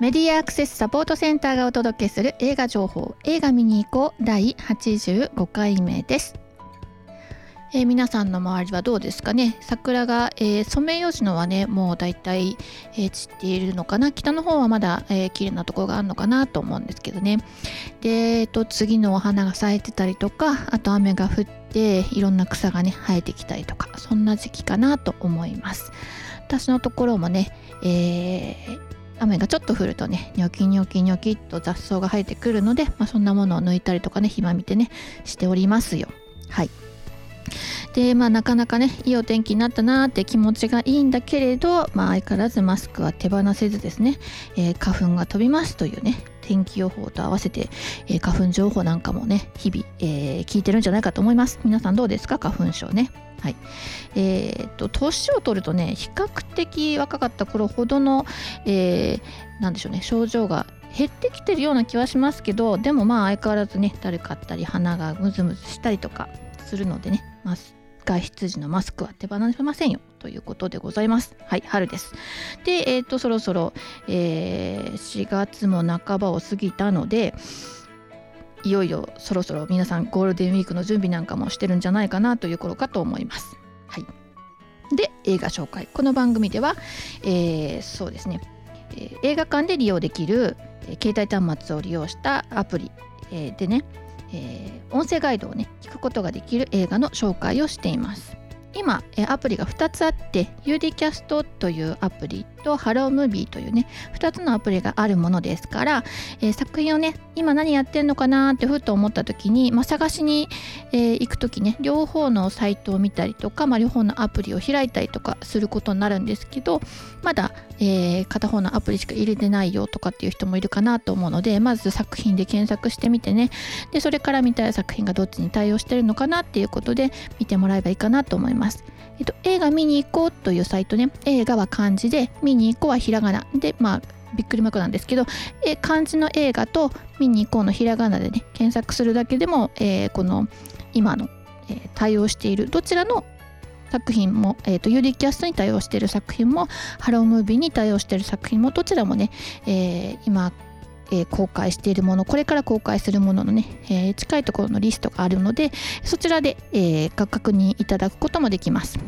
メディアアクセスサポートセンターがお届けする映画情報映画見に行こう第85回目です。えー、皆さんの周りはどうですかね？桜が、えー、ソメイヨシノはねもうだいたい、え、散っているのかな？北の方はまだ、えー、綺麗なところがあるのかなと思うんですけどね。で、えーと、次のお花が咲いてたりとかあと雨が降っていろんな草がね生えてきたりとかそんな時期かなと思います。私のところもね、えー、雨がちょっと降るとねニョキニョキニョキっと雑草が生えてくるので、まあ、そんなものを抜いたりとかね暇見てねしておりますよ。はい。でまあなかなかねいいお天気になったなーって気持ちがいいんだけれど、まあ、相変わらずマスクは手放せずですね、えー、花粉が飛びますというね天気予報と合わせて、えー、花粉情報なんかもね日々、えー、聞いてるんじゃないかと思います。皆さんどうですか？花粉症ね。はいえーと、年を取るとね比較的若かった頃ほどの、えー、でしょうね症状が減ってきてるような気はしますけどでもまあ相変わらずねだるかったり鼻がムズムズしたりとかするのでね、外出時のマスクは手放せませんよということでございます。はい、春です。で、えっ、ー、と、そろそろ、えー、4月も半ばを過ぎたので、いよいよそろそろ皆さんゴールデンウィークの準備なんかもしてるんじゃないかなという頃かと思います。はい、で映画紹介この番組では、えー、そうですね、えー、映画館で利用できる、えー、携帯端末を利用したアプリ、えでねえー、音声ガイドをね聞くことができる映画の紹介をしています。今アプリが2つあって UDCast というアプリと HelloMovie というね2つのアプリがあるものですから、えー、作品をね今何やってんのかなってふと思った時に、まあ、探しに、えー、行く時ね両方のサイトを見たりとか、まあ、両方のアプリを開いたりとかすることになるんですけどまだ、えー、片方のアプリしか入れてないよとかっていう人もいるかなと思うのでまず作品で検索してみてねでそれから見たい作品がどっちに対応してるのかなっていうことで見てもらえばいいかなと思います。えっと、映画見に行こうというサイトね映画は漢字で見に行こうはひらがなでまあびっくりマークなんですけど、え漢字の映画と見に行こうのひらがなでね検索するだけでも、えー、この今の、えー、対応しているどちらの作品も、えーと、ユーリキャストに対応している作品もハロームービーに対応している作品もどちらもね、えー、今、えー、公開しているものこれから公開するもののね、えー、近いところのリストがあるのでそちらで、えー、確認いただくこともできます。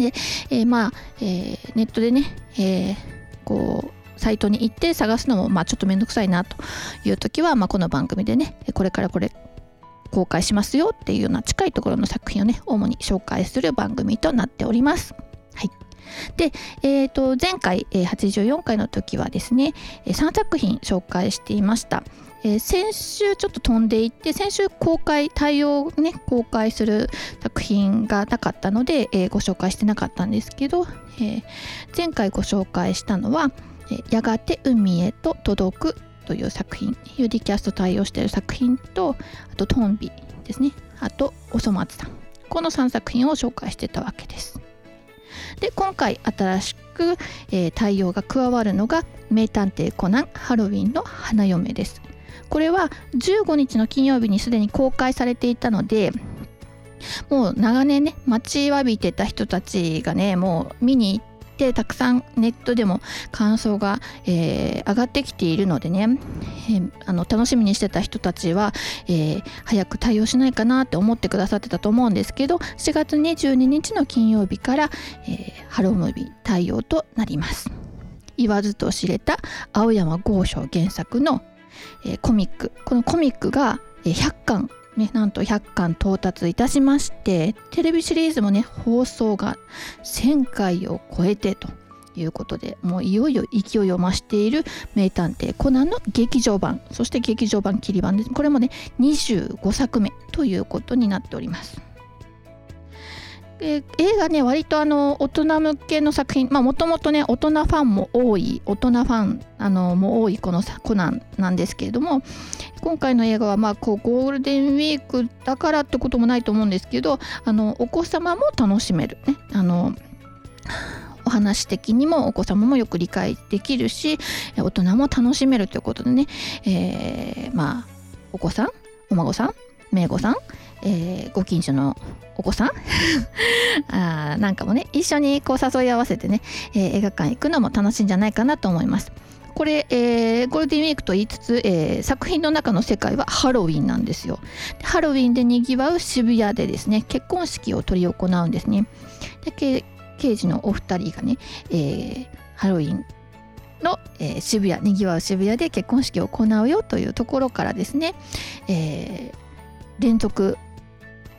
で、えまあ、えーネットでね、えこうサイトに行って探すのも、まあ、ちょっとめんどくさいなという時は、まあ、この番組でねこれからこれ公開しますよっていうような近いところの作品をね主に紹介する番組となっております。はい、で、えー、と前回、84回の時はですね3作品紹介していました。えー、先週ちょっと飛んでいって先週公開対応ね公開する作品がなかったので、えー、ご紹介してなかったんですけど、えー、前回ご紹介したのはやがて海へと届くという作品 UD キャスト対応している作品とあとトンビですね。あとおそ松さん。この3作品を紹介してたわけです。で今回新しく、えー、対応が加わるのが名探偵コナンハロウィンの花嫁です。これは15日の金曜日にすでに公開されていたのでもう長年ね待ちわびてた人たちがねもう見に行ってたくさんネットでも感想が、えー、上がってきているのでね、えー、あの楽しみにしてた人たちは、えー、早く対応しないかなって思ってくださってたと思うんですけど4月22日の金曜日から、えハロームービー対応となります。言わずと知れた青山剛昌原作の、えコミック。このコミックが100巻。ね、なんと100巻到達いたしましてテレビシリーズもね放送が1000回を超えてということでもういよいよ勢いを増している名探偵コナンの劇場版そして劇場版切り版です。これもね25作目ということになっております。映画ね割とあの大人向けの作品まあもともとね大人ファンも多い大人ファンあのも多いこのコナンなんですけれども今回の映画はまあこうゴールデンウィークだからってこともないと思うんですけどあのお子様も楽しめるね。あのお話的にもお子様もよく理解できるし大人も楽しめるということでね、えー、まあお子さんお孫さん姪御さんえー、ご近所のお子さん？あなんかもね一緒にこう誘い合わせてね、えー、映画館行くのも楽しいんじゃないかなと思いますこれ、えー、ゴールデンウィークと言いつつ、えー、作品の中の世界はハロウィンなんですよ。ハロウィンでにぎわう渋谷でですね結婚式を執り行うんですね。で刑事のお二人がね、えー、ハロウィンの、えー、渋谷にぎわう渋谷で結婚式を行うよというところからですね、えー、連続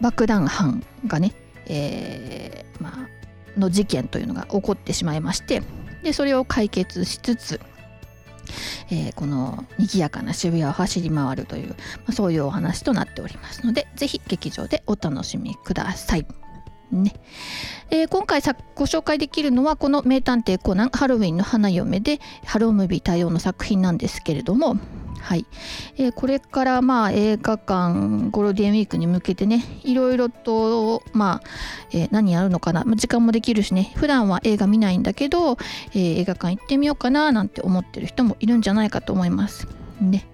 爆弾犯がね、えー、まあ、の事件というのが起こってしまいましてでそれを解決しつつ、えー、この賑やかな渋谷を走り回るという、まあ、そういうお話となっておりますのでぜひ劇場でお楽しみください。ねえー、今回ご紹介できるのはこの「名探偵コナンハロウィンの花嫁」でハロームービー対応の作品なんですけれどもはい、えー、これからまあ映画館ゴールデンウィークに向けてねいろいろとまあ、えー、何やるのかな、ま、時間もできるしね普段は映画見ないんだけど、えー、映画館行ってみようかななんて思ってる人もいるんじゃないかと思います。ね、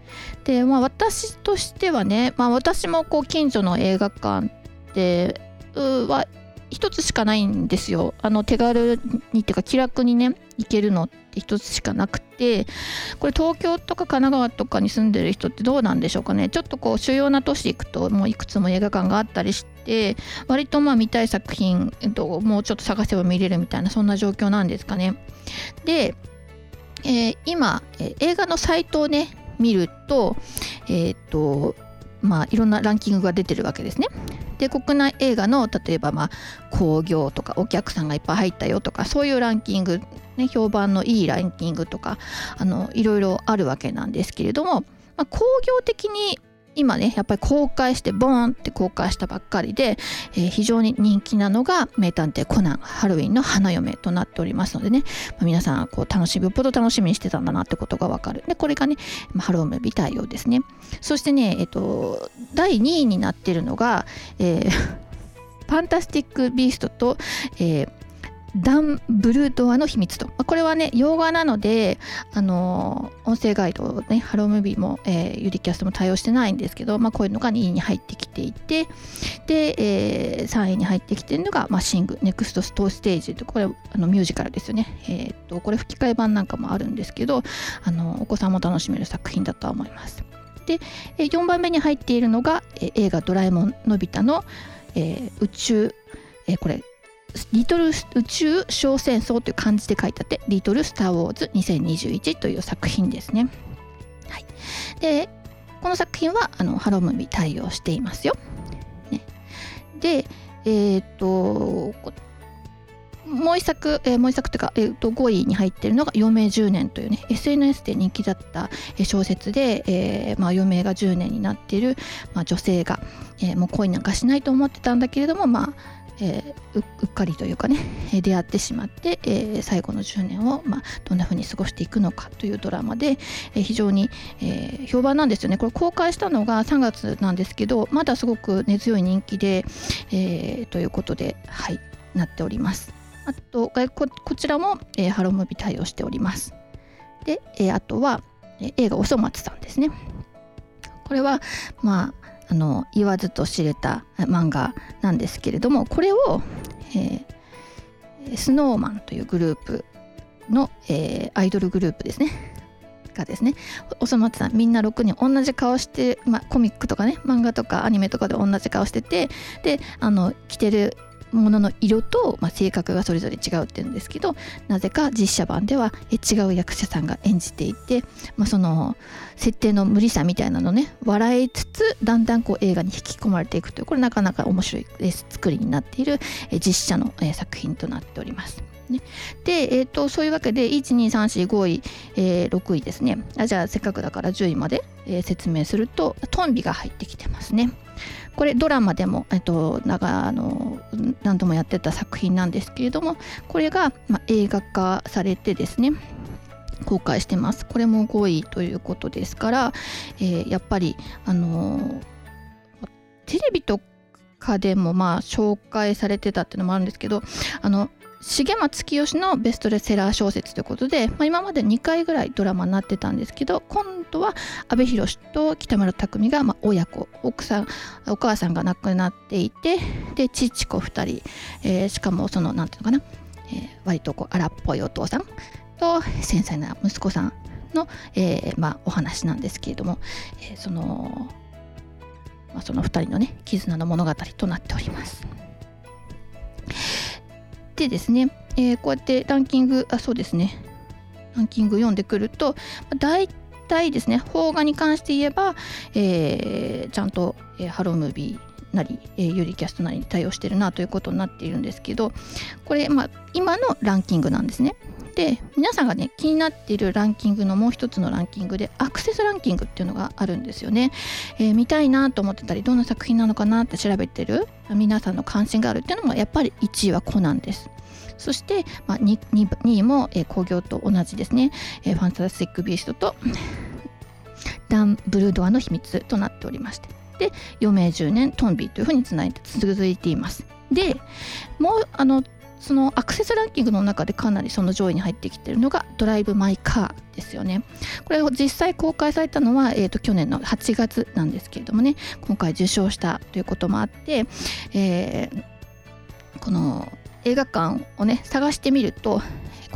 でまあ私としてはね、まあ、私もこう近所の映画館では一つしかないんですよ。あの手軽にっていうか気楽にね行けるのって一つしかなくてこれ東京とか神奈川とかに住んでる人ってどうなんでしょうかね。ちょっとこう主要な都市行くともういくつも映画館があったりして割とまあ見たい作品、えっと、もうちょっと探せば見れるみたいなそんな状況なんですかね。で、えー、今、えー、映画のサイトをね見るとえっ、とまあいろんなランキングが出てるわけですね。で国内映画の例えばまあ興行とかお客さんがいっぱい入ったよとかそういうランキング、ね、評判のいいランキングとかあのいろいろあるわけなんですけれども、まあ、工業的に今ねやっぱり公開してボーンって公開したばっかりで、えー、非常に人気なのが「名探偵コナンハロウィンの花嫁」となっておりますのでね、まあ、皆さんこう楽しみよっぽど楽しみにしてたんだなってことがわかる。でこれがね、まあ、ハロウィン美対応ですね。そしてねえっと第2位になってるのが、えー、ファンタスティック・ビーストと、えー、ダン・ブルドアの秘密と。これはね、洋画なので、あの、音声ガイド、ね、ハロームービーも、えー、ユリキャストも対応してないんですけど、まあ、こういうのが2位に入ってきていて、で、えー、3位に入ってきてるのが、まあ、シング、ネクストストーステージと、これ、あのミュージカルですよね。えー、っと、これ吹き替え版なんかもあるんですけど、あのお子さんも楽しめる作品だとは思います。で、4番目に入っているのが、え映画ドラえもんのび太の、えー、宇宙、えー、これリトル宇宙小戦争という漢字で書いてあって、リトルスター・ウォーズ2021という作品ですね。はい、で、この作品はあのハロムービー対応していますよ。ね、で、えっ、と、もう一作、えー、もう一作というか、えー、と5位に入っているのが「余命10年」というね SNS で人気だった小説で、えーまあ、余命が10年になっている、まあ、女性が、えー、もう恋なんかしないと思ってたんだけれども、まあ、えー、うっかりというかね出会ってしまって、えー、最後の10年を、まあ、どんな風に過ごしていくのかというドラマで、えー、非常に、え評判なんですよね。これ公開したのが3月なんですけどまだすごく根強い人気で、えということではいなっております。あとこちらも、えハロームービー対応しております。で、えあとは、映画おそ松さんですね。これはまああの言わずと知れた漫画なんですけれどもこれを、えー、スノーマンというグループの、えー、アイドルグループですね。がですねおそ松さんみんな6人同じ顔して、ま、コミックとかね漫画とかアニメとかで同じ顔しててであの着てるものの色と、まあ、性格がそれぞれ違うっていうんですけどなぜか実写版では違う役者さんが演じていて、まあ、その設定の無理さみたいなのね笑いつつだんだんこう映画に引き込まれていくというこれなかなか面白い作りになっている実写の作品となっております。ね、で、えーと、そういうわけで12345位、えー、6位ですねあじゃあせっかくだから10位まで、えー、説明するとトンビが入ってきてますね。これドラマでも、えっと、長あの何度もやってた作品なんですけれどもこれが、まあ、映画化されてですね公開してます。これも5位ということですから、えー、やっぱりあのテレビとかでもまあ紹介されてたっていうのもあるんですけどあの重松清のベストレセラー小説ということで、まあ、今まで2回ぐらいドラマになってたんですけど今度は阿部寛と北村匠海がまあ親子奥さんお母さんが亡くなっていてで父子2人、えー、しかもその何ていうのかな、えー、割とこう荒っぽいお父さんと繊細な息子さんの、えー、まあ、お話なんですけれども、えー、その、まあ、その2人のね絆の物語となっております。でですね、えー、こうやってランキングあそうですねランキング読んでくると大体ですね邦画に関して言えば、えー、ちゃんと、えー、ハロームービーなり、えー、ユリキャストなりに対応してるなということになっているんですけどこれ、まあ、今のランキングなんですね。で皆さんがね気になっているランキングのもう一つのランキングでアクセスランキングっていうのがあるんですよね、えー、見たいなと思ってたりどんな作品なのかなって調べてる皆さんの関心があるっていうのもやっぱり1位はコナンです。そして、まあ、2, 2, 2位も、えー、工業と同じですね、えー、ファンタスティック・ビーストとダン・ブルードアの秘密となっておりまして。で余命10年トンビというふうにつないで続いていますでもうあのそのアクセスランキングの中でかなりその上位に入ってきているのがドライブ・マイ・カーですよね。これを実際公開されたのは、えーと、去年の8月なんですけれどもね今回受賞したということもあって、えー、この映画館をね探してみると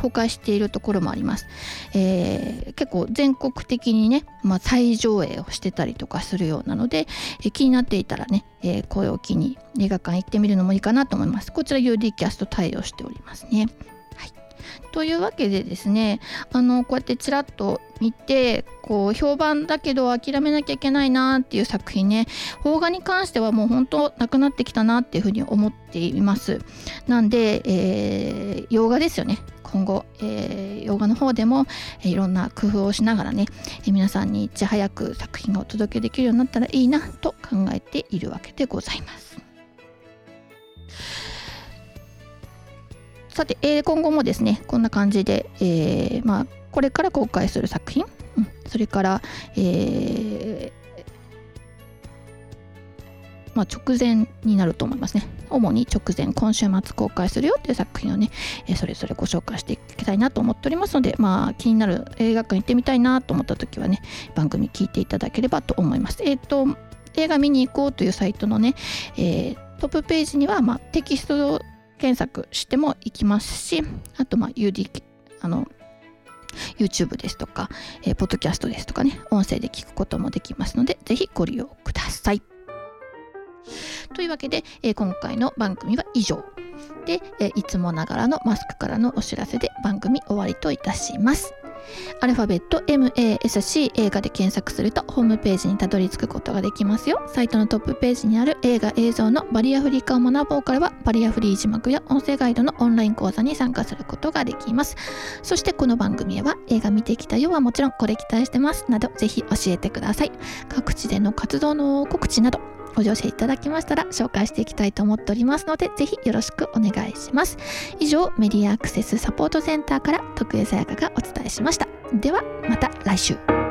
公開しているところもあります、えー、結構全国的にね、まあ、再上映をしてたりとかするようなので、えー、気になっていたらね、えー、声を機に映画館行ってみるのもいいかなと思います。こちら UD キャスト対応しておりますね。というわけでですねあのこうやってちらっと見てこう評判だけど諦めなきゃいけないなっていう作品ね邦画に関してはもう本当なくなってきたなっていうふうに思っています。なんで、えー、洋画ですよね。今後、えー、洋画の方でも、え、いろんな工夫をしながらね、え、皆さんにいち早く作品がお届けできるようになったらいいなと考えているわけでございます。さて、えー、今後もですねこんな感じで、えー、まあ、これから公開する作品、うん、それから、えー、まあ、直前になると思いますね。主に直前、今週末公開するよっていう作品をね、え、それぞれご紹介していきたいなと思っておりますので、まあ、気になる映画館行ってみたいなと思った時はね、番組聞いていただければと思います。えっ、ー、と、映画見に行こうというサイトのね、えー、トップページには、まあ、テキスト検索してもいきますし、あと、まあ、UD、あの、YouTube ですとか、えー、ポッドキャストですとかね、音声で聞くこともできますので、ぜひご利用ください。というわけで、えー、今回の番組は以上。で、えー、いつもながらのマスクからのお知らせで番組終わりといたします。アルファベット MASC 映画で検索するとホームページにたどり着くことができますよ。サイトのトップページにある映画映像のバリアフリー化を学ぼうからはバリアフリー字幕や音声ガイドのオンライン講座に参加することができます。そしてこの番組は映画見てきたよはもちろんこれ期待してますなどぜひ教えてください。各地での活動の告知などご乗車いただきましたら紹介していきたいと思っておりますのでぜひよろしくお願いします。以上メディアアクセスサポートセンターから徳江さやかがお伝えしました。ではまた来週。